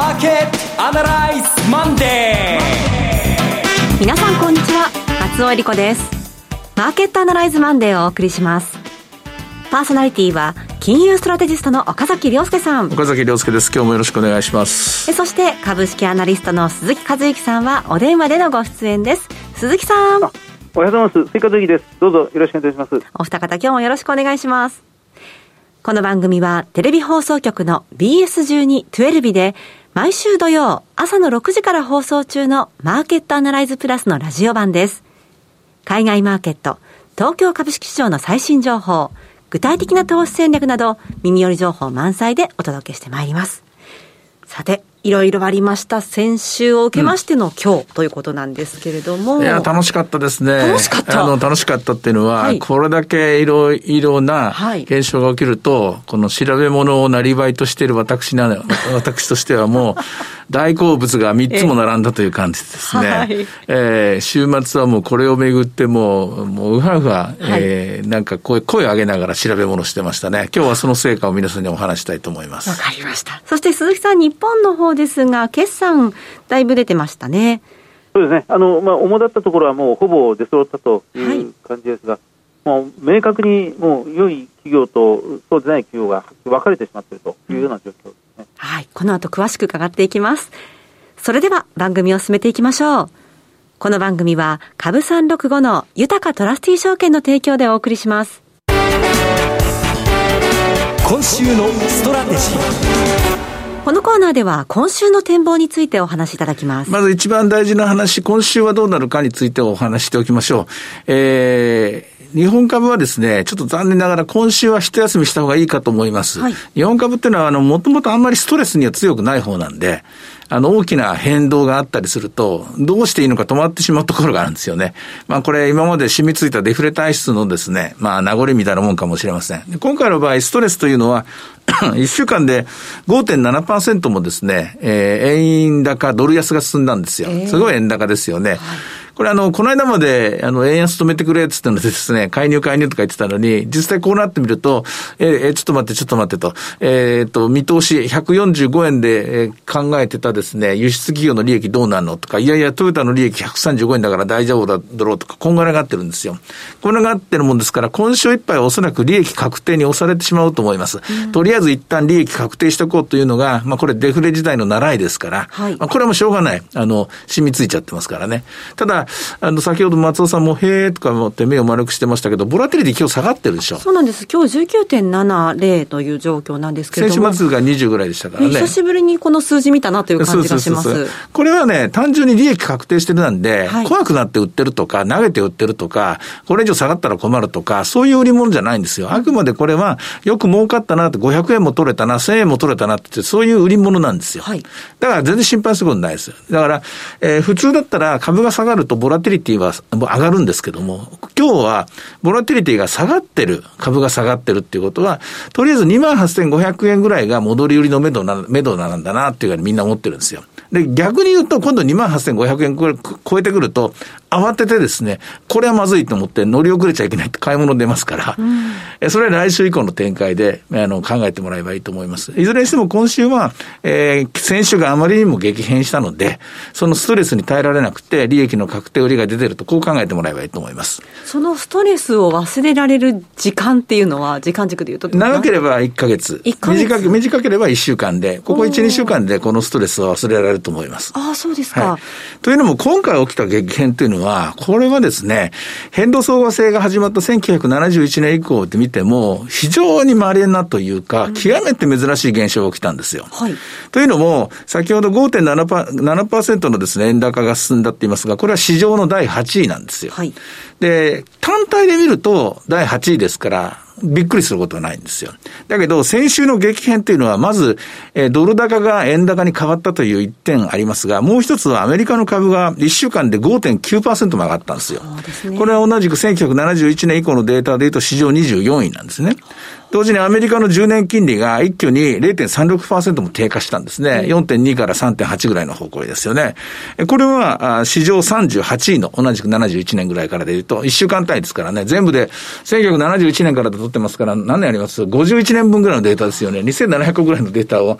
マーケットアナライズマンデー。皆さんこんにちは。松尾恵理子です。マーケットアナライズマンデーをお送りします。パーソナリティは金融ストラテジストの岡崎亮介さん。岡崎亮介です。今日もよろしくお願いします。そして株式アナリストの鈴木和之さんはお電話でのご出演です。鈴木さん。おはようございます。追加的です。どうぞよろしくお願いします。お二方今日もよろしくお願いします。この番組はテレビ放送局の BS12-12 で毎週土曜朝の6時から放送中のマーケットアナライズプラスのラジオ版です。海外マーケット、東京株式市場の最新情報、具体的な投資戦略など耳寄り情報満載でお届けしてまいります。さて、いろいろありました。先週を受けましての今日ということなんですけれども。いや、楽しかったですね。楽しかった。あの、楽しかったっていうのは、はい、これだけいろいろな現象が起きると、はい、この調べ物をなりわいとしている私な、私としてはもう、大好物が3つも並んだという感じですね。えー、はい、えー、週末はもうこれをめぐってもう、もううはうは、えー、なんか声、声を上げながら調べ物してましたね。今日はその成果を皆さんにお話したいと思います。わかりました。そして鈴木さん、日本の方ですが、決算、だいぶ出てましたね。そうですね。あの、まあ、主だったところはもうほぼ出揃ったという感じですが、はい、もう明確にもう良い企業とそうでない企業が分かれてしまっているというような状況ですね。うん、はい。この後詳しく伺っていきます。それでは番組を進めていきましょう。この番組は株365の豊かトラスティー証券の提供でお送りします。今週のストラテジー。このコーナーでは今週の展望についてお話しいただきます。まず一番大事な話、今週はどうなるかについてお話しておきましょう。えー、日本株はですね、ちょっと残念ながら今週は一休みした方がいいかと思います。はい、日本株っていうのは、あの、もともとあんまりストレスには強くない方なんで、あの、大きな変動があったりすると、どうしていいのか止まってしまうところがあるんですよね。まあ、これ今まで染みついたデフレ体質のですね、まあ、名残みたいなもんかもしれません。今回の場合、ストレスというのは、1週間で5.7%もですね、えー、円高、ドル安が進んだんですよ。すごい円高ですよね。はいこれあの、この間まで、あの、円安止めてくれって言ったのでですね、介入介入とか言ってたのに、実際こうなってみると、えー、ちょっと待って、ちょっと待ってと、えっ、と、見通し145円で、えー、考えてたですね、輸出企業の利益どうなるのとか、いやいや、トヨタの利益135円だから大丈夫だろうとか、こんがらがってるんですよ。これがってるもんですから、今週いっぱいおそらく利益確定に押されてしまうと思います。うん、とりあえず一旦利益確定しておこうというのが、まあこれデフレ時代の習いですから、はい、まあこれはもうしょうがない。あの、染みついちゃってますからね。ただ、あの、先ほど松尾さんも、へーとか思って目を丸くしてましたけど、ボラテリティ今日下がってるでしょ。そうなんです。今日19.70という状況なんですけれども。先週末が20ぐらいでしたからね。久しぶりにこの数字見たなという感じがします。そうそうそうこれはね、単純に利益確定してるなんで、はい、怖くなって売ってるとか、投げて売ってるとか、これ以上下がったら困るとか、そういう売り物じゃないんですよ。あくまでこれは、よく儲かったなって、500円も取れたな、1000円も取れたなって、そういう売り物なんですよ。はい、だから全然心配することないです。だから、えー、普通だったら株が下がるとボラティリティは上がるんですけども、今日は、ボラティリティが下がってる、株が下がってるっていうことは、とりあえず28,500円ぐらいが戻り売りのめどな、めどなんだなっていうふうにみんな思ってるんですよ。で、逆に言うと、今度28,500円超えてくると、慌ててですね、これはまずいと思って乗り遅れちゃいけないって買い物出ますから、うん、それは来週以降の展開であの考えてもらえばいいと思います。いずれにしても今週は、えー、先週があまりにも激変したので、そのストレスに耐えられなくて、利益の確定売りが出てると、こう考えてもらえばいいと思います。そのストレスを忘れられる時間っていうのは、時間軸でいうと長ければ1ヶ月。1ヶ月短け短ければ1週間で、ここ1、2週間でこのストレスは忘れられると思います。ああ、そうですか、はい。というのも、今回起きた激変というのは、これはですね、変動相和性が始まった1971年以降で見ても、非常に稀なというか、極めて珍しい現象が起きたんですよ。はい、というのも、先ほど5.7%のですね、円高が進んだって言いますが、これは市場の第8位なんですよ。はい、で、単体で見ると第8位ですから、びっくりすることはないんですよ。だけど、先週の激変っていうのは、まず、えー、ドル高が円高に変わったという一点ありますが、もう一つはアメリカの株が1週間で5.9%も上がったんですよ。すね、これは同じく1971年以降のデータで言うと市場24位なんですね。同時にアメリカの10年金利が一挙に0.36%も低下したんですね。4.2から3.8ぐらいの方向ですよね。これは、史上38位の同じく71年ぐらいからで言うと、1週間単位ですからね、全部で1971年からで取ってますから、何年あります ?51 年分ぐらいのデータですよね。2700個ぐらいのデータを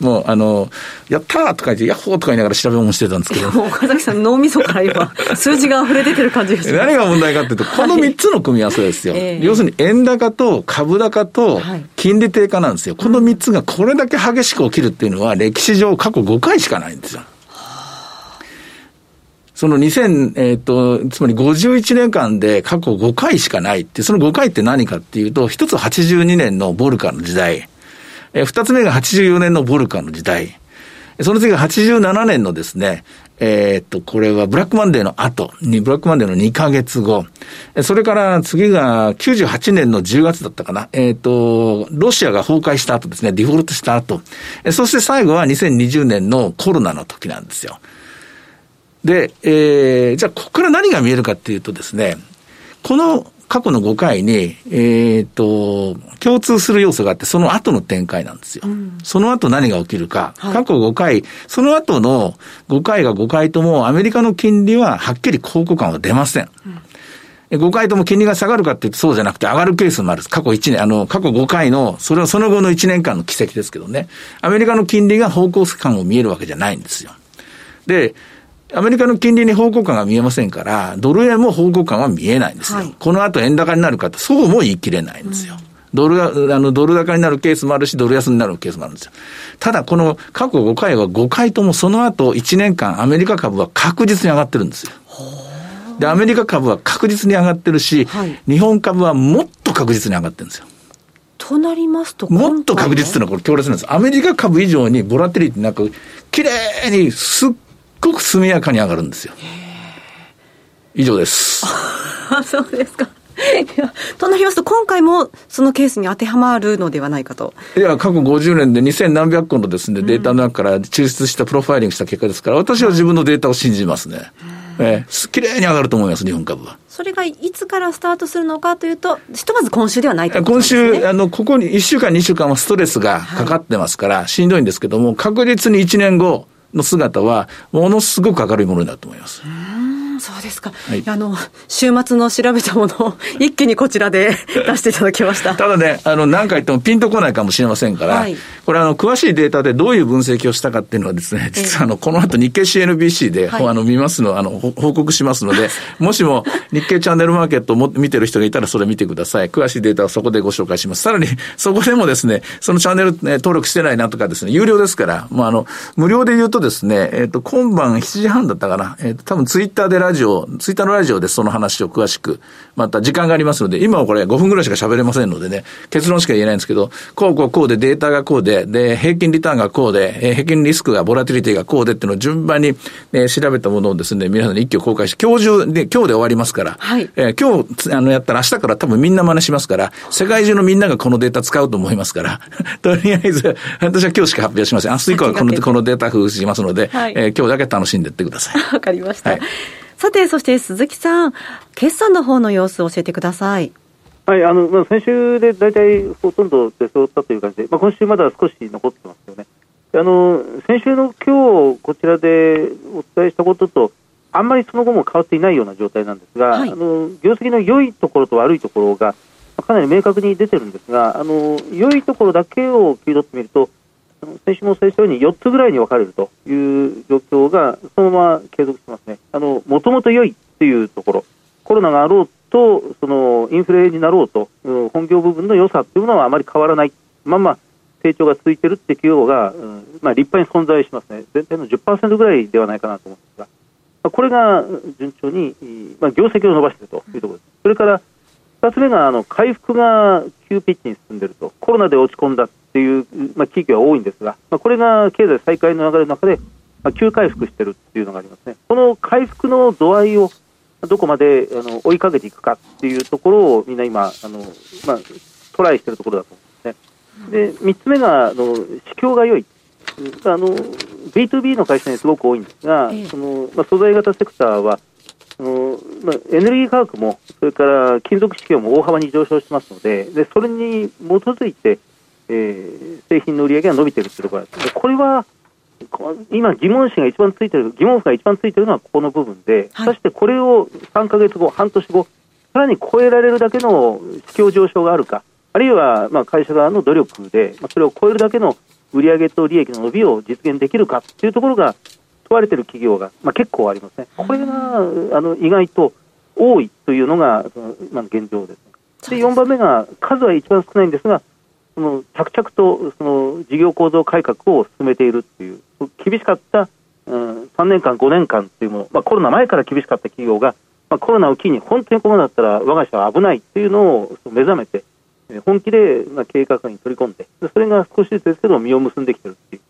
もう、あの、やったーとか言って、ヤッホーとか言いながら調べ物してたんですけど。岡崎さん、脳みそから今、数字が溢れ出てる感じがします。何が問題かっていうと、この3つの組み合わせですよ。はい要するに、円高と株高と金利低下なんですよ。この3つがこれだけ激しく起きるっていうのは、歴史上過去5回しかないんですよ。その2000、えっ、ー、と、つまり51年間で過去5回しかないって、その5回って何かっていうと、一つ82年のボルカの時代、えー、二つ目が84年のボルカの時代、その次が87年のですね、えっ、と、これはブラックマンデーの後に、ブラックマンデーの2ヶ月後、それから次が98年の10月だったかな、えっ、と、ロシアが崩壊した後ですね、デフォルトした後、そして最後は2020年のコロナの時なんですよ。で、えー、じゃあ、ここから何が見えるかっていうとですね、この過去の5回に、えっ、ー、と、共通する要素があって、その後の展開なんですよ。うん、その後何が起きるか、はい、過去5回、その後の5回が5回とも、アメリカの金利ははっきり交互感は出ません。うん、5回とも金利が下がるかっていうとそうじゃなくて上がるケースもある。過去1年、あの、過去5回の、それはその後の1年間の奇跡ですけどね。アメリカの金利が方向感を見えるわけじゃないんですよ。で、アメリカの金利に方向感が見えませんから、ドル円も方向感は見えないんですよ。はい、この後円高になるかと、そうも言い切れないんですよ。うん、ドルが、あの、ドル高になるケースもあるし、ドル安になるケースもあるんですよ。ただ、この過去5回は5回ともその後1年間アメリカ株は確実に上がってるんですよ。で、アメリカ株は確実に上がってるし、はい、日本株はもっと確実に上がってるんですよ。となりますと、もっと確実っていうのはこれ強烈なんです。アメリカ株以上にボラテリティなく、綺麗にすっごく速やかに上がるんですよ。以上です。そうですか。となりますと、今回もそのケースに当てはまるのではないかと。いや、過去50年で2000何百個のですね、データの中から抽出したプロファイリングした結果ですから、私は自分のデータを信じますね。えー、綺麗に上がると思います、日本株は。それがいつからスタートするのかというと、ひとまず今週ではないと、ね、今週、あの、ここに1週間、2週間はストレスがかかってますから、はい、しんどいんですけども、確実に1年後、の姿は、ものすごく明るいものだと思います。そうですか。はい、あの、週末の調べたものを一気にこちらで 出していただきました。ただね、あの、何回言ってもピンとこないかもしれませんから、はい、これあの、詳しいデータでどういう分析をしたかっていうのはですね、実はあの、この後日経 CNBC で、はい、あの、見ますの、あの、報告しますので、もしも日経チャンネルマーケットを見てる人がいたらそれ見てください。詳しいデータはそこでご紹介します。さらに、そこでもですね、そのチャンネル、ね、登録してないなとかですね、有料ですから、もうあの、無料で言うとですね、えっ、ー、と、今晩7時半だったかな、えっ、ー、と、多分ツイッターでラジオ、ツイッターのラジオでその話を詳しく、また時間がありますので、今はこれ5分ぐらいしか喋れませんのでね、結論しか言えないんですけど、こうこうこうでデータがこうで、で、平均リターンがこうで、え平均リスクが、ボラティリティがこうでっていうのを順番に、ね、調べたものをですね、皆さんに一挙公開して、今日中で、今日で終わりますから、はい、えー、今日、あの、やったら明日から多分みんな真似しますから、世界中のみんながこのデータ使うと思いますから、とりあえず、私は今日しか発表しません。明日以降はこのこのデータ封しますので、はい、えー、今日だけ楽しんでいってください。わかりました。はいさて、そして鈴木さん、決算の方の様子を教えてください。はい、あの、まあ、先週で大体ほとんど出揃ったという感じで、まあ、今週まだ少し残ってますよね。あの、先週の今日、こちらでお伝えしたことと、あんまりその後も変わっていないような状態なんですが、はい、あの、業績の良いところと悪いところが、かなり明確に出てるんですが、あの、良いところだけを切り取ってみると、先週もお伝えしたように4つぐらいに分かれるという状況がそのまま継続してますね。もともと良いっていうところ、コロナがあろうと、そのインフレになろうと、本業部分の良さっていうものはあまり変わらない。まあまあ、成長が続いているって企業が、まあ、立派に存在しますね。全体の10%ぐらいではないかなと思うんですが、これが順調に、まあ、業績を伸ばしているというところです。それから、2つ目が、あの、回復が急ピッチに進んでいると。コロナで落ち込んだっていう、まあ、地域は多いんですが、まあ、これが経済再開の流れの中で、まあ、急回復しているっていうのがありますね。この回復の度合いをどこまであの追いかけていくかっていうところをみんな今、あのまあ、トライしているところだと思うんですね。で、3つ目が、あの、市況が良い。あの、B2B の会社にすごく多いんですが、その、まあ、素材型セクターは、あのまあ、エネルギー価格も、それから金属市況も大幅に上昇してますので、でそれに基づいて、えー、製品の売り上げが伸びているというところです。これは今、疑問視が一番ついてる、疑問符が一番ついてるのはここの部分で、はい、そしてこれを3か月後、半年後、さらに超えられるだけの市況上昇があるか、あるいはまあ会社側の努力で、まあ、それを超えるだけの売上と利益の伸びを実現できるかというところが問われている企業が、まあ、結構ありますね。これがあの意外と多いというのが今の現状です。で4番目が数は一番少ないんですがその着々とその事業構造改革を進めているという厳しかった、うん、3年間5年間というもの、まあ、コロナ前から厳しかった企業が、まあ、コロナを機に本当にこうなったら我が社は危ないというのを目覚めて本気でまあ経営価格に取り込んでそれが少しずつですけど実を結んできているっていう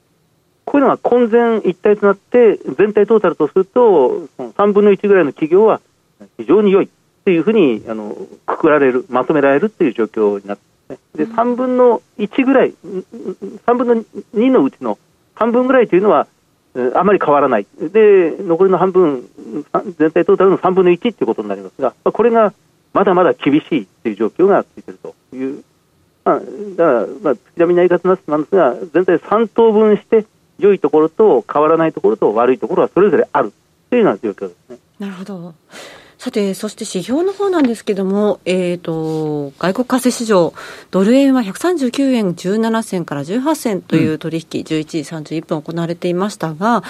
こういうのが混然一体となって全体トータルとするとその3分の1ぐらいの企業は非常に良いっていうふうにあのくくられるまとめられるっていう状況になってで3分の1ぐらい3分の2のうちの半分ぐらいというのはあまり変わらない。で残りの半分全体トータルの3分の1ということになりますがこれがまだまだ厳しいという状況がついているという、まあ、だから、まあ、月並みな言い方なんですが全体3等分して良いところと変わらないところと悪いところはそれぞれあるというような状況ですね。なるほどさて、そして指標の方なんですけども、えっ、ー、と、外国為替市場、ドル円は139円17銭から18銭という取引、うん、11時31分行われていましたが、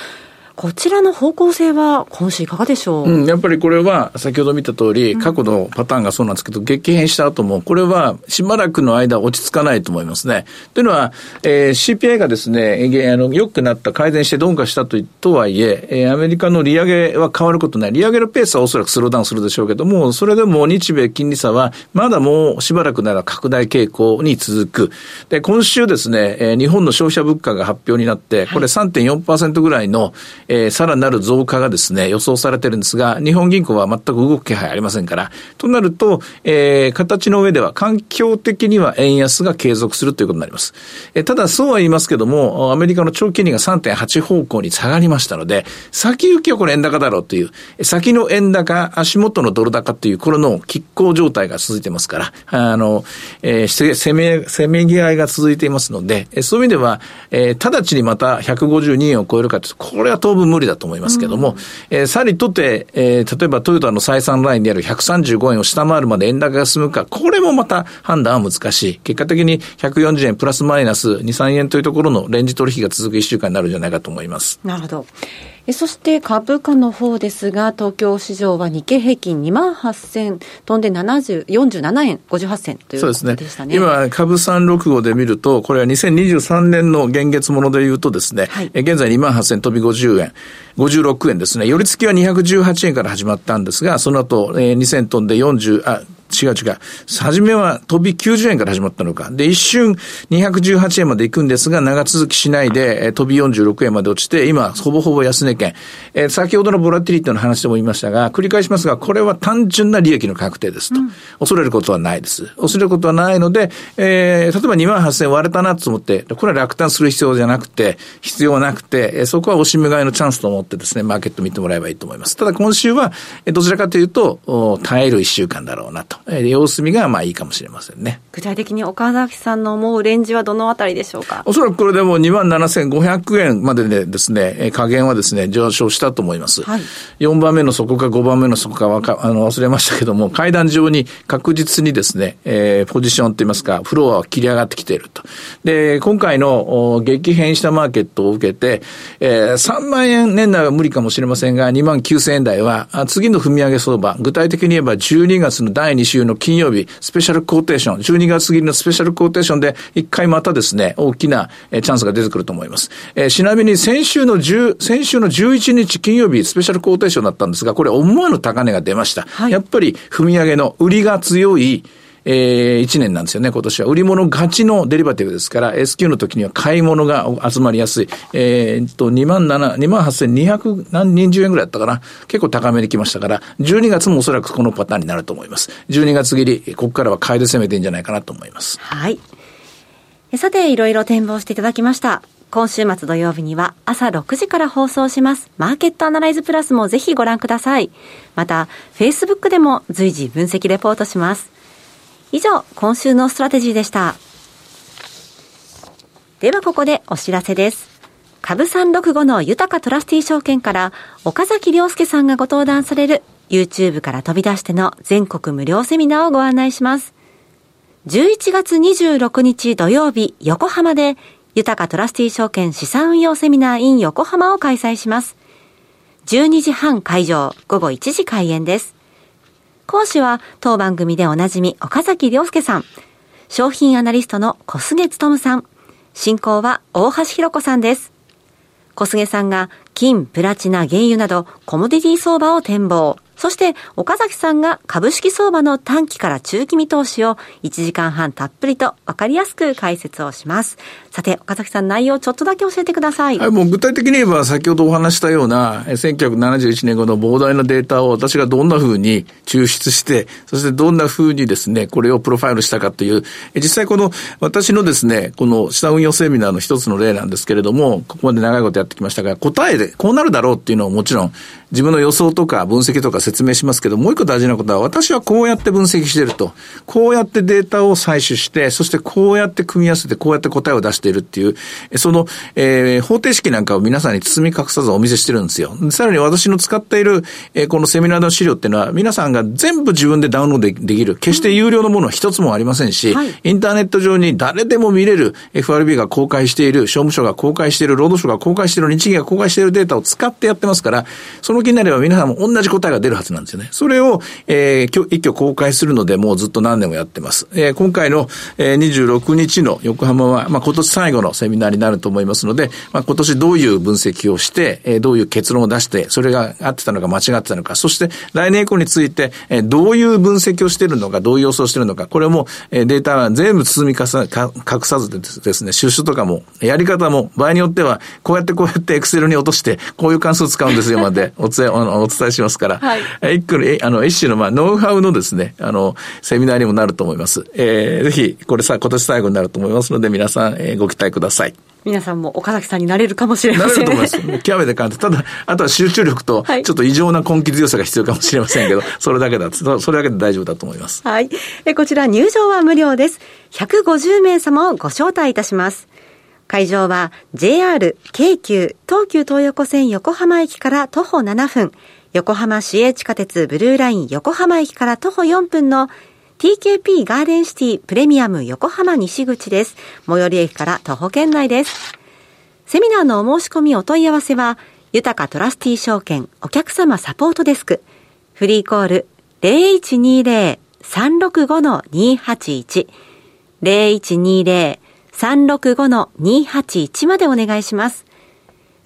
こちらの方向性は今週いかがでしょう、うん、やっぱりこれは先ほど見た通り、過去のパターンがそうなんですけど、激変した後も、これはしばらくの間落ち着かないと思いますね。というのは、えー、CPI がですね、あの、良くなった、改善して鈍化したととはいえ、えー、アメリカの利上げは変わることない。利上げのペースはおそらくスローダウンするでしょうけども、それでも日米金利差は、まだもうしばらくなら拡大傾向に続く。で、今週ですね、えー、日本の消費者物価が発表になって、これ3.4%ぐらいの、えー、さらなる増加がですね、予想されてるんですが、日本銀行は全く動く気配ありませんから、となると、えー、形の上では環境的には円安が継続するということになります。えー、ただ、そうは言いますけども、アメリカの長期金利が3.8方向に下がりましたので、先行きはこれ円高だろうという、先の円高、足元のドル高という、これの拮抗状態が続いてますから、あの、えー、攻め、攻めぎ合いが続いていますので、そういう意味では、えー、直ちにまた152円を超えるかというと、これは当分無理だと思いますけども、うん、えー、さりとって、えー、例えばトヨタの採算ラインである135円を下回るまで円高が進むか、これもまた判断は難しい。結果的に140円プラスマイナス2、3円というところのレンジ取引が続く1週間になるんじゃないかと思います。なるほど。そして株価の方ですが、東京市場は日経平均2万8000飛んで70 47円58銭ということでしたね。ね。今、株365で見ると、これは2023年の現月もので言うとですね、はい、現在2万8000飛び50円、56円ですね。寄り付きは218円から始まったんですが、その後、えー、2000飛んで40、あ、違う違う。初めは飛び90円から始まったのか。で、一瞬218円まで行くんですが、長続きしないで、え飛び46円まで落ちて、今、ほぼほぼ安値圏。えー、先ほどのボラティリティの話でも言いましたが、繰り返しますが、これは単純な利益の確定ですと。うん、恐れることはないです。恐れることはないので、えー、例えば2万8000円割れたなと思って、これは落胆する必要じゃなくて、必要はなくて、えー、そこはおしめ買いのチャンスと思ってですね、マーケット見てもらえばいいと思います。ただ今週は、えどちらかというと、耐える一週間だろうなと。えー、様子見がまあいいかもしれませんね。具体的に岡崎さんの思うレンジはどのあたりでしょうか？おそらくこれでも2万7500円まででですね、加減はですね、上昇したと思います。はい、4番目の底か5番目の底かわか、あの、忘れましたけども、階段上に確実にですね、えー、ポジションといいますか、フロアは切り上がってきていると。で、今回の激変したマーケットを受けて、えー、3万円年内は無理かもしれませんが、2万9000円台は、次の踏み上げ相場、具体的に言えば12月の第2週の金曜日、スペシャルコーテーション、12月過ぎのスペシャルコーテーションで、一回またですね、大きなチャンスが出てくると思います。えー、ちなみに先週の10、先週の11日金曜日、スペシャルコーテーションだったんですが、これ思わぬ高値が出ました。はい、やっぱり踏み上げの売りが強い、えー、1年なんですよね、今年は。売り物勝ちのデリバティブですから、S q の時には買い物が集まりやすい。えー、っと、2万7、2万8200何人10円ぐらいだったかな。結構高めに来ましたから、12月もおそらくこのパターンになると思います。12月切り、ここからは買いで攻めていいんじゃないかなと思います。はい。さて、いろいろ展望していただきました。今週末土曜日には朝6時から放送します。マーケットアナライズプラスもぜひご覧ください。また、Facebook でも随時分析レポートします。以上、今週のストラテジーでした。ではここでお知らせです。株365の豊トラスティ証券から岡崎良介さんがご登壇される YouTube から飛び出しての全国無料セミナーをご案内します。11月26日土曜日横浜で豊トラスティ証券資産運用セミナー in 横浜を開催します。12時半会場、午後1時開演です。講師は当番組でおなじみ岡崎亮介さん、商品アナリストの小菅勤さん、進行は大橋弘子さんです。小菅さんが金、プラチナ、原油などコモディティ相場を展望。そして、岡崎さんが株式相場の短期から中期見通しを1時間半たっぷりと分かりやすく解説をします。さて、岡崎さん内容をちょっとだけ教えてください。はい、もう具体的に言えば先ほどお話したような、1971年後の膨大なデータを私がどんな風に抽出して、そしてどんな風にですね、これをプロファイルしたかという、実際この私のですね、この資産運用セミナーの一つの例なんですけれども、ここまで長いことやってきましたが、答えでこうなるだろうっていうのをもちろん自分の予想とか分析とか説明しますけど、もう一個大事なことは、私はこうやって分析してると。こうやってデータを採取して、そしてこうやって組み合わせて、こうやって答えを出しているっていう、その、えー、方程式なんかを皆さんに包み隠さずお見せしてるんですよ。さらに私の使っている、えー、このセミナーの資料っていうのは、皆さんが全部自分でダウンロードできる。決して有料のものは一つもありませんし、はい、インターネット上に誰でも見れる FRB が公開している、商務省が公開している、労働省が公開している、日銀が公開しているデータを使ってやってますから、その気になれば皆さんも同じ答えが出るはずなんですよね。それを、えー、一挙公開するので、もうずっと何年もやってます。えー、今回の、えー、26日の横浜は、まあ、今年最後のセミナーになると思いますので、まあ、今年どういう分析をして、えー、どういう結論を出して、それが合ってたのか間違ってたのか、そして来年以降について、えー、どういう分析をしているのか、どういう予想をしているのか、これも、えー、データは全部包みかさ隠さずでですね、収集とかも、やり方も、場合によっては、こうやってこうやってエクセルに落として、こういう関数を使うんですよまでお 伝え、お伝えしますから、はい、一個の、あの、一種の、まあ、ノウハウのですね、あの、セミナーにもなると思います。えー、ぜひ、これさ、今年最後になると思いますので、皆さん、えー、ご期待ください。皆さんも岡崎さんになれるかもしれません。なれると思います。極めて簡単。ただ、あとは集中力と、ちょっと異常な根気強さが必要かもしれませんけど、それだけだ、それだけで大丈夫だと思います。はい。えこちら入場は無料です。150名様をご招待いたします。会場は JR、京急、東急東横線横浜駅から徒歩7分、横浜市営地下鉄ブルーライン横浜駅から徒歩4分の TKP ガーデンシティプレミアム横浜西口です。最寄り駅から徒歩圏内です。セミナーのお申し込みお問い合わせは、豊かトラスティ証券お客様サポートデスク、フリーコール0120-365-281、0120-365-281 365-281までお願いします。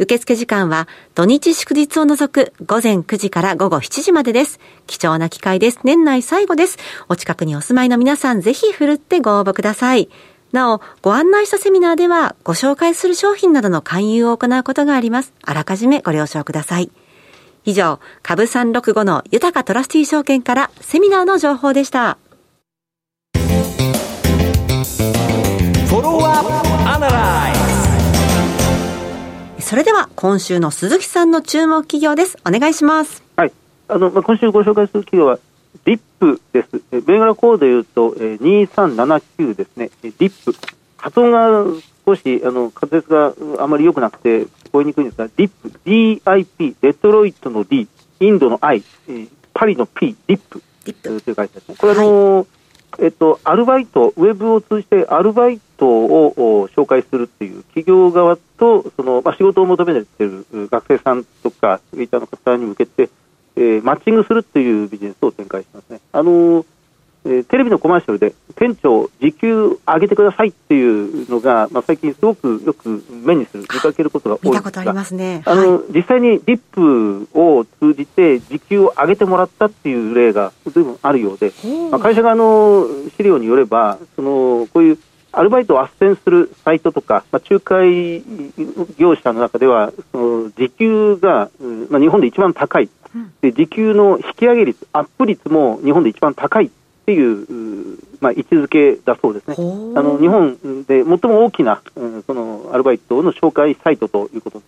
受付時間は土日祝日を除く午前9時から午後7時までです。貴重な機会です。年内最後です。お近くにお住まいの皆さんぜひ振るってご応募ください。なお、ご案内したセミナーではご紹介する商品などの勧誘を行うことがあります。あらかじめご了承ください。以上、株365の豊かトラスティー証券からセミナーの情報でした。それでは今週の鈴木さんの注目企業です。お願いします。はい。あの、まあ、今週ご紹介する企業は、リップです。え銘柄コードで言うと、えー、2379ですね。リップ。発音が少し、あの、滑舌があまり良くなくて聞こえにくいんですが、リップ。DIP。デトロイトの D。インドの I。えー、パリの P。リップ。リップ。という会社ですね。これあのはいえっと、アルバイト、ウェブを通じてアルバイトを紹介するっていう企業側と、そのまあ、仕事を求めている学生さんとか、クリエイターの方に向けて、えー、マッチングするっていうビジネスを展開しますね。あのーえー、テレビのコマーシャルで店長時給上げてくださいっていうのが、まあ、最近すごくよく目にする見かけることが多い見たことありますね、あの、はい、実際にリップを通じて時給を上げてもらったっていう例がずいぶんあるようで、まあ、会社側の資料によればそのこういうアルバイトを斡旋するサイトとか、まあ、仲介業者の中ではその時給が、まあ、日本で一番高い、で時給の引き上げ率アップ率も日本で一番高いっていう、まあ、位置づけだそうですね。あの日本で最も大きな、うん、そのアルバイトの紹介サイトということ。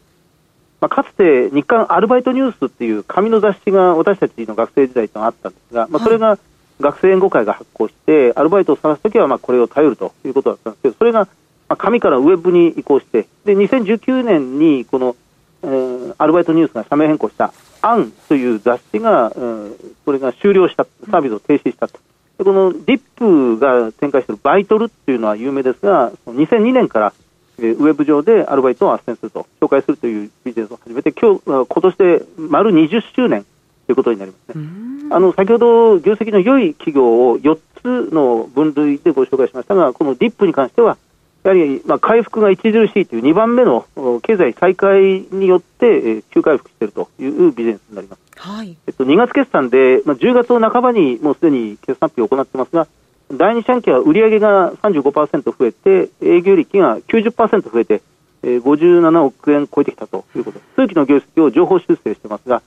まあ、かつて日刊アルバイトニュースっていう紙の雑誌が私たちの学生時代とあったんですが、まあ、それが学生援護会が発行して、アルバイトを探すときはまあこれを頼るということだったんですけど、それがまあ紙からウェブに移行して、で2019年にこの、えー、アルバイトニュースが社名変更したアンという雑誌が、えー、これが終了した、サービスを停止したと。でこのディップが展開しているバイトルっていうのは有名ですが、2002年からウェブ上でアルバイトを斡旋すると、紹介するというビジネスを始めて、今日今年で丸20周年ということになりますね。あの先ほど業績の良い企業を4つの分類でご紹介しましたが、このディップに関しては、やはりまあ回復が著しいという2番目の経済再開によって急回復しているというビジネスになります。はいえっと、2月決算で、まあ、10月の半ばにもうすでに決算発表を行っていますが、第2四半期は売上が35%増えて、営業利益が90%増えて、えー、57億円超えてきたということ、通期の業績を情報修正していますが、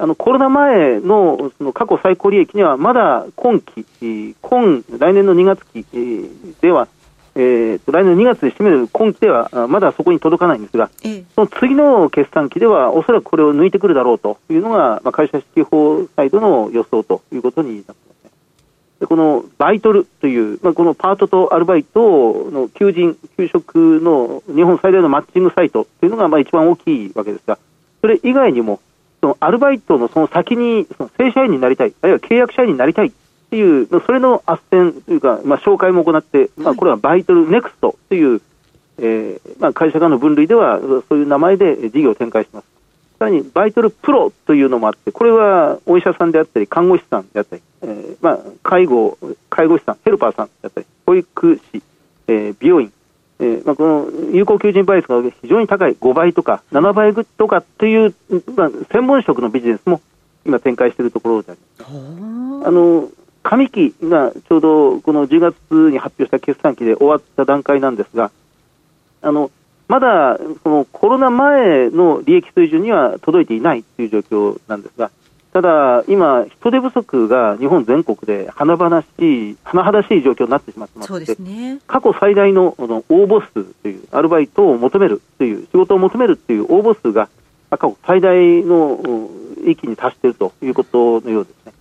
あのコロナ前のその過去最高利益には、まだ今期、今来年の2月期では、えー、来年の2月で締める今期では、まだそこに届かないんですが、ええ、その次の決算期では、おそらくこれを抜いてくるだろうというのが、まあ、会社指揮法サイドの予想ということになっていますね。でこのバイトルという、まあ、このパートとアルバイトの求人、給食の日本最大のマッチングサイトというのがまあ一番大きいわけですが、それ以外にも、そのアルバイトのその先にその正社員になりたい、あるいは契約社員になりたいっていう、それの斡旋というか、まあ、紹介も行って、まあ、これはバイトルネクストという、えーまあ、会社間の分類では、そういう名前で事業を展開します。さらに、バイトルプロというのもあって、これはお医者さんであったり、看護師さんであったり、えーまあ、介護、介護士さん、ヘルパーさんであったり、保育士、えー、美容院、えーまあ、この有効求人倍率が非常に高い5倍とか7倍とかという、まあ、専門職のビジネスも今展開しているところであります。あの上期がちょうどこの10月に発表した決算期で終わった段階なんですが、あのまだそのコロナ前の利益水準には届いていないという状況なんですが、ただ、今、人手不足が日本全国で華々しい、甚だしい状況になってしまってまして、ね、過去最大のの応募数という、アルバイトを求めるという、仕事を求めるという応募数が、過去最大の域に達しているということのようですね。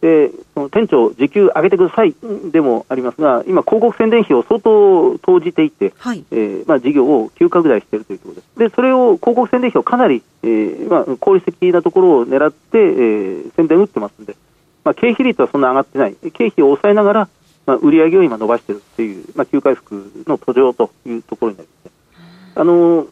でその店長、時給上げてくださいでもありますが、今、広告宣伝費を相当投じていて、はい、えー、まあ、事業を急拡大しているということです。で、それを広告宣伝費をかなり、えーまあ、効率的なところを狙って、えー、宣伝打ってますんで、まあ、経費率はそんな上がってない、経費を抑えながら、まあ、売上を今伸ばしているという、まあ、急回復の途上というところになります、あの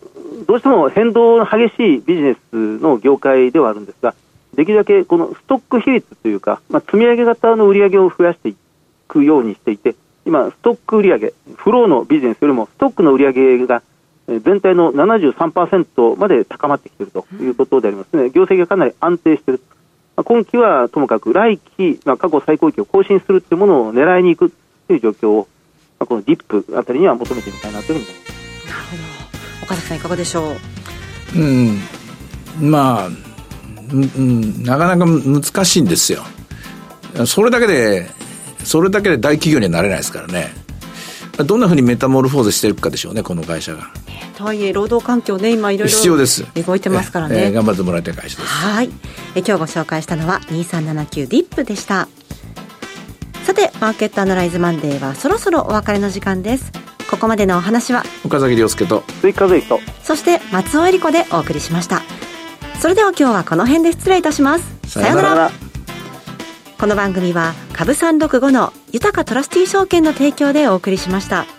どうしても変動の激しいビジネスの業界ではあるんですが、できるだけこのストック比率というか、まあ、積み上げ型の売り上げを増やしていくようにしていて、今、ストック売上、フローのビジネスよりもストックの売り上げが全体の73%まで高まってきているということでありますね、業績がかなり安定している、まあ、今期はともかく来期、まあ、過去最高期を更新するというものを狙いにいくという状況を、まあ、このディップあたりには求めてみたいなというふうに思います。なるほど。岡崎さんいかがでしょう？うん。まあうん、なかなか難しいんですよ。それだけで、それだけで大企業にはなれないですからね。どんなふうにメタモルフォーゼしていくかでしょうね、この会社が。とはいえ、労働環境ね、今いろいろ必要です動いてますからね。えー、頑張ってもらいたい会社です。はい。え今日ご紹介したのは2379ディップでした。さて、マーケットアナライズマンデーはそろそろお別れの時間です。ここまでのお話は岡崎亮介と追加税とそして松尾恵理子でお送りしました。それでは今日はこの辺で失礼いたします。さようなら。この番組は株三六五の豊かトラスティー証券の提供でお送りしました。